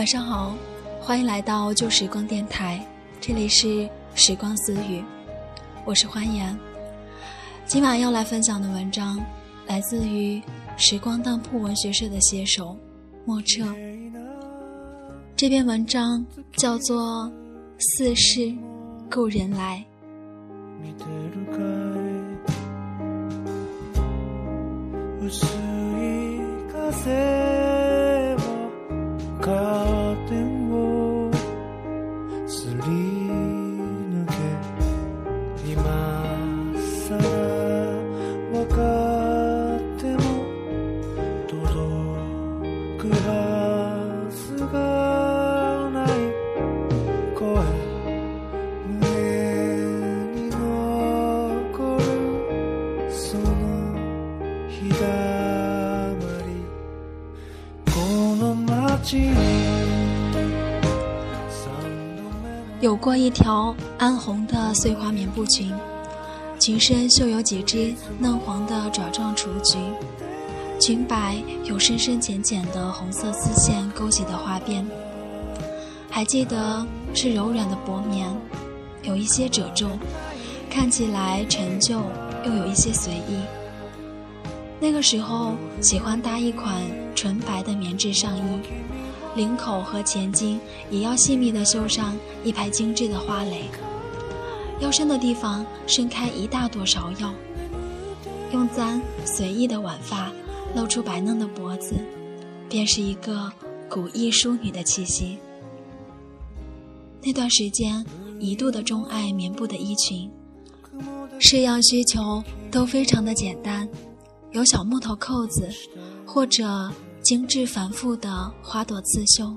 晚上好，欢迎来到旧时光电台，这里是时光私语，我是欢颜。今晚要来分享的文章来自于时光当铺文学社的写手莫彻。这篇文章叫做《似是故人来》。go. 有过一条暗红的碎花棉布裙，裙身绣有几只嫩黄的爪状雏菊，裙摆有深深浅浅的红色丝线勾起的花边。还记得是柔软的薄棉，有一些褶皱，看起来陈旧又有一些随意。那个时候喜欢搭一款纯白的棉质上衣。领口和前襟也要细密的绣上一排精致的花蕾，腰身的地方伸开一大朵芍药，用簪随意的挽发，露出白嫩的脖子，便是一个古意淑女的气息。那段时间一度的钟爱棉布的衣裙，式样需求都非常的简单，有小木头扣子，或者。精致繁复的花朵刺绣，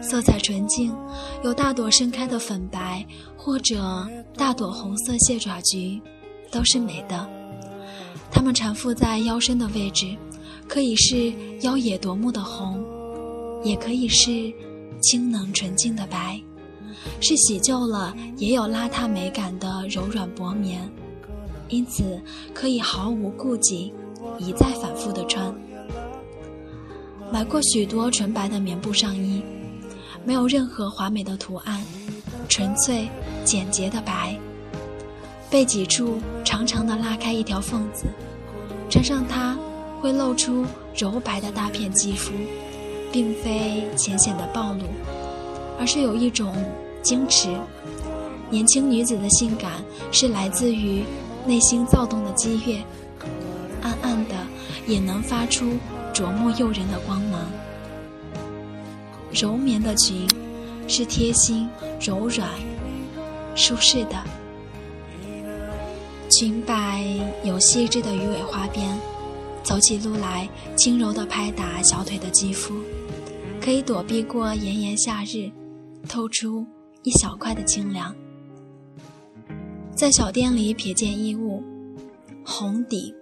色彩纯净，有大朵盛开的粉白，或者大朵红色蟹爪菊，都是美的。它们缠缚在腰身的位置，可以是妖冶夺目的红，也可以是清冷纯净的白，是洗旧了也有邋遢美感的柔软薄棉，因此可以毫无顾忌，一再反复的穿。买过许多纯白的棉布上衣，没有任何华美的图案，纯粹简洁的白。背脊处长长的拉开一条缝子，穿上它会露出柔白的大片肌肤，并非浅显的暴露，而是有一种矜持。年轻女子的性感是来自于内心躁动的激越，暗暗的也能发出。灼目诱人的光芒，柔棉的裙是贴心、柔软、舒适的。裙摆有细致的鱼尾花边，走起路来轻柔的拍打小腿的肌肤，可以躲避过炎炎夏日，透出一小块的清凉。在小店里瞥见衣物，红底。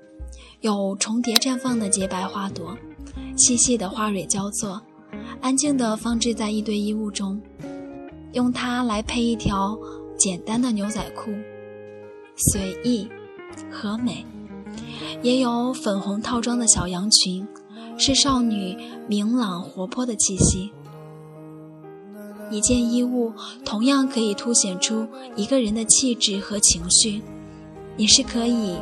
有重叠绽放的洁白花朵，细细的花蕊交错，安静地放置在一堆衣物中。用它来配一条简单的牛仔裤，随意和美。也有粉红套装的小洋裙，是少女明朗活泼的气息。一件衣物同样可以凸显出一个人的气质和情绪，也是可以。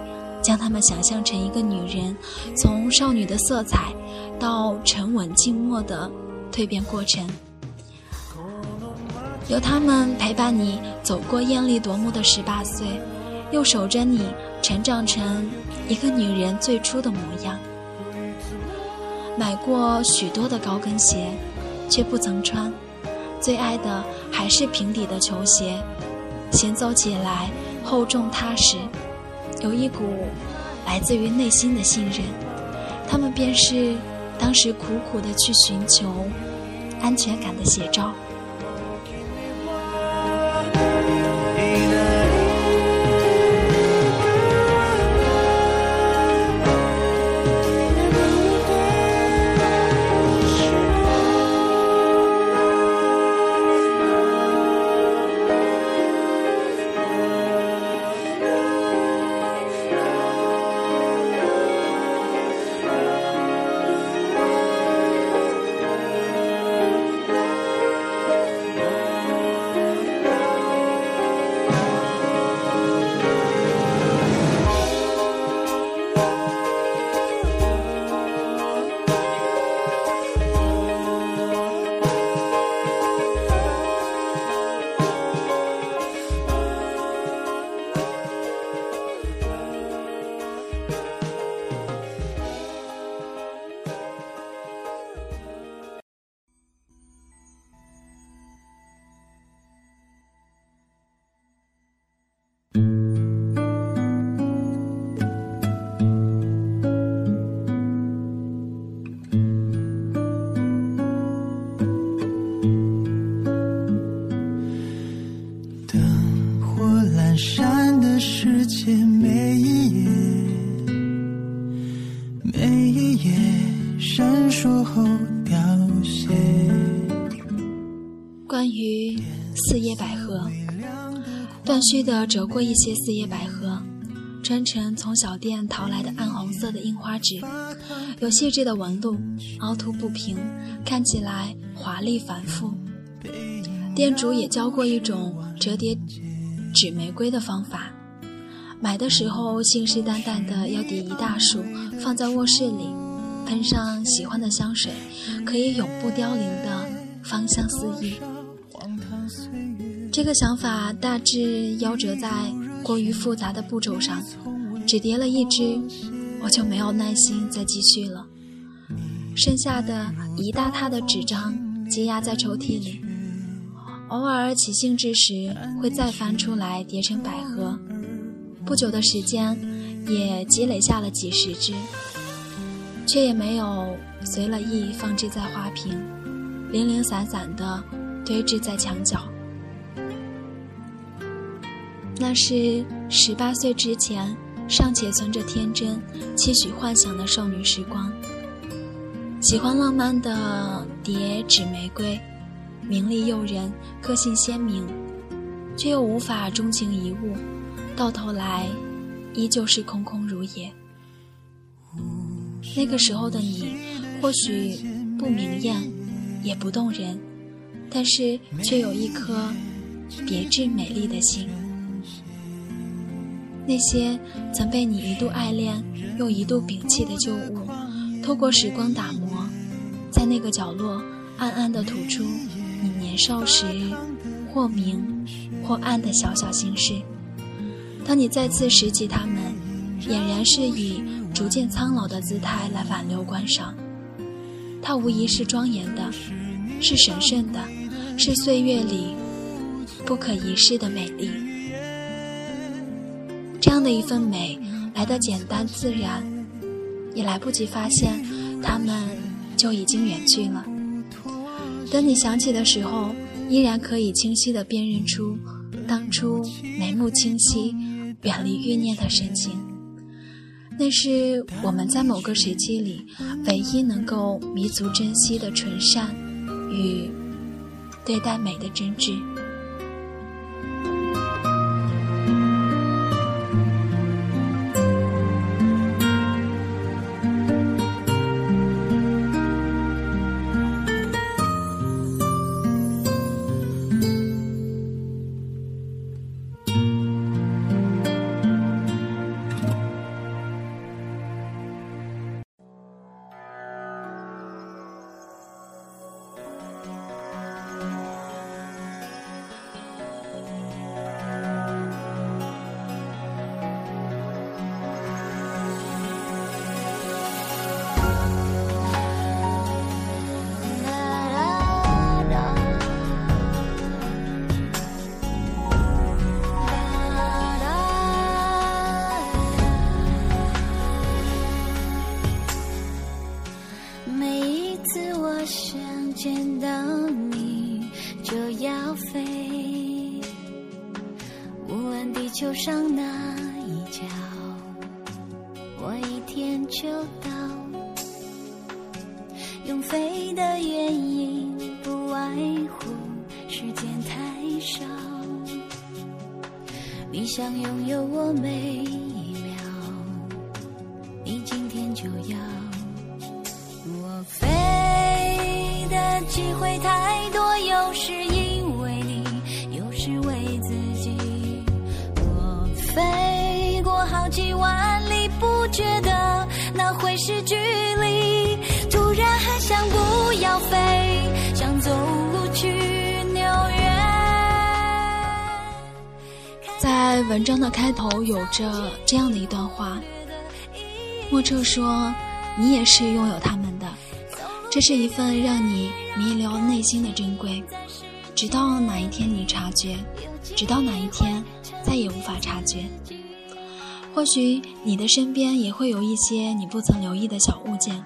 将她们想象成一个女人，从少女的色彩到沉稳静默的蜕变过程，由她们陪伴你走过艳丽夺目的十八岁，又守着你成长成一个女人最初的模样。买过许多的高跟鞋，却不曾穿，最爱的还是平底的球鞋，行走起来厚重踏实。有一股来自于内心的信任，他们便是当时苦苦的去寻求安全感的写照。断续的折过一些四叶百合，穿成从小店淘来的暗红色的印花纸，有细致的纹路，凹凸不平，看起来华丽繁复。店主也教过一种折叠纸玫瑰的方法，买的时候信誓旦旦的要叠一大束，放在卧室里，喷上喜欢的香水，可以永不凋零的芳香四溢。这个想法大致夭折在过于复杂的步骤上，只叠了一只，我就没有耐心再继续了。剩下的一大沓的纸张积压在抽屉里，偶尔起兴致时会再翻出来叠成百合。不久的时间，也积累下了几十只，却也没有随了意放置在花瓶，零零散散的堆置在墙角。那是十八岁之前尚且存着天真、期许幻想的少女时光。喜欢浪漫的叠纸玫瑰，名利诱人，个性鲜明，却又无法钟情一物，到头来依旧是空空如也。那个时候的你，或许不明艳，也不动人，但是却有一颗别致美丽的心。那些曾被你一度爱恋又一度摒弃的旧物，透过时光打磨，在那个角落暗暗地吐出你年少时或明或暗的小小心事。当你再次拾起它们，俨然是以逐渐苍老的姿态来挽留观赏。它无疑是庄严的，是神圣的，是岁月里不可一世的美丽。这样的一份美，来的简单自然，也来不及发现，他们就已经远去了。等你想起的时候，依然可以清晰地辨认出当初眉目清晰、远离欲念的神情。那是我们在某个时期里唯一能够弥足珍惜的纯善与对待美的真挚。见到你就要飞，无论地球上那一角，我一天就到。用飞的原因，不外乎时间太少。你想拥有我每一秒，你今天就要。我飞机会太多，有时。飞过好几万里，不觉得那会是距离。突然很想不要飞，想走路去纽约。在文章的开头有着这样的一段话：莫彻说，你也是拥有他们的，这是一份让你弥留内心的珍贵。直到哪一天你察觉，直到哪一天。再也无法察觉。或许你的身边也会有一些你不曾留意的小物件，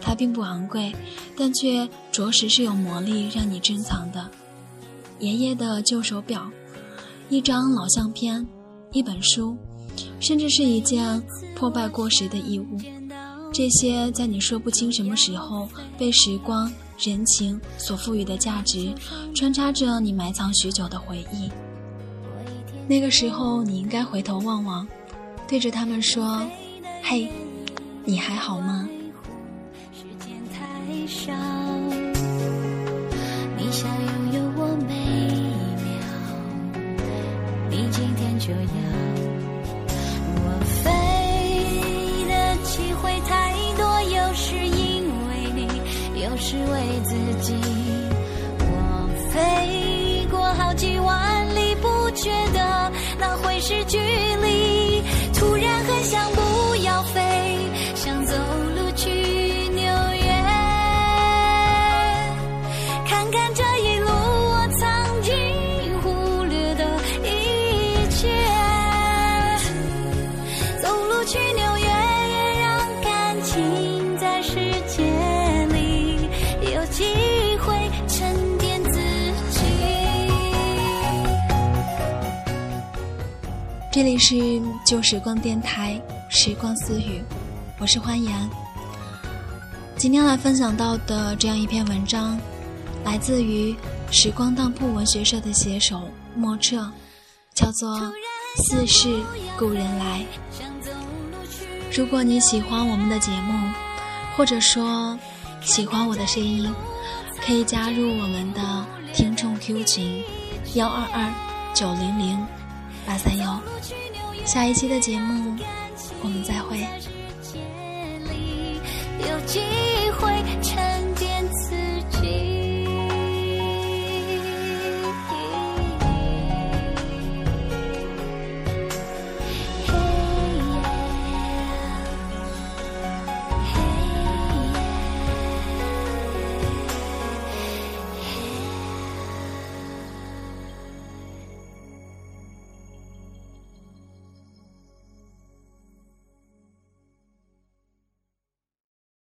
它并不昂贵，但却着实是有魔力让你珍藏的。爷爷的旧手表，一张老相片，一本书，甚至是一件破败过时的衣物，这些在你说不清什么时候被时光人情所赋予的价值，穿插着你埋藏许久的回忆。那个时候，你应该回头望望，对着他们说：“嘿，你还好吗？”你想拥有我每一秒，你今天就要。会太多，有时因为你，有时为自己。这里是旧时光电台，时光私语，我是欢颜。今天来分享到的这样一篇文章，来自于时光当铺文学社的写手莫彻，叫做《似是故人来》。如果你喜欢我们的节目，或者说喜欢我的声音，可以加入我们的听众 Q 群幺二二九零零八三幺。下一期的节目，我们再会。有